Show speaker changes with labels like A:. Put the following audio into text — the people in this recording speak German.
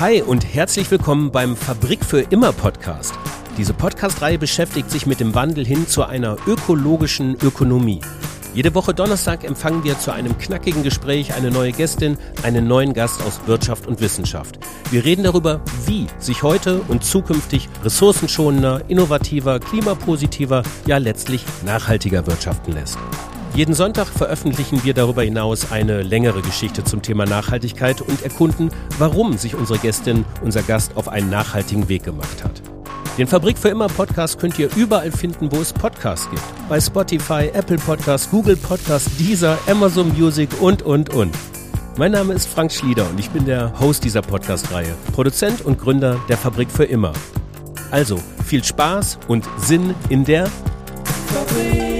A: Hi und herzlich willkommen beim Fabrik für immer Podcast. Diese Podcast-Reihe beschäftigt sich mit dem Wandel hin zu einer ökologischen Ökonomie. Jede Woche Donnerstag empfangen wir zu einem knackigen Gespräch eine neue Gästin, einen neuen Gast aus Wirtschaft und Wissenschaft. Wir reden darüber, wie sich heute und zukünftig ressourcenschonender, innovativer, klimapositiver, ja letztlich nachhaltiger wirtschaften lässt. Jeden Sonntag veröffentlichen wir darüber hinaus eine längere Geschichte zum Thema Nachhaltigkeit und erkunden, warum sich unsere Gästin, unser Gast auf einen nachhaltigen Weg gemacht hat. Den Fabrik für immer Podcast könnt ihr überall finden, wo es Podcasts gibt. Bei Spotify, Apple Podcasts, Google Podcasts, Deezer, Amazon Music und, und, und. Mein Name ist Frank Schlieder und ich bin der Host dieser Podcast-Reihe, Produzent und Gründer der Fabrik für immer. Also viel Spaß und Sinn in der Fabrik.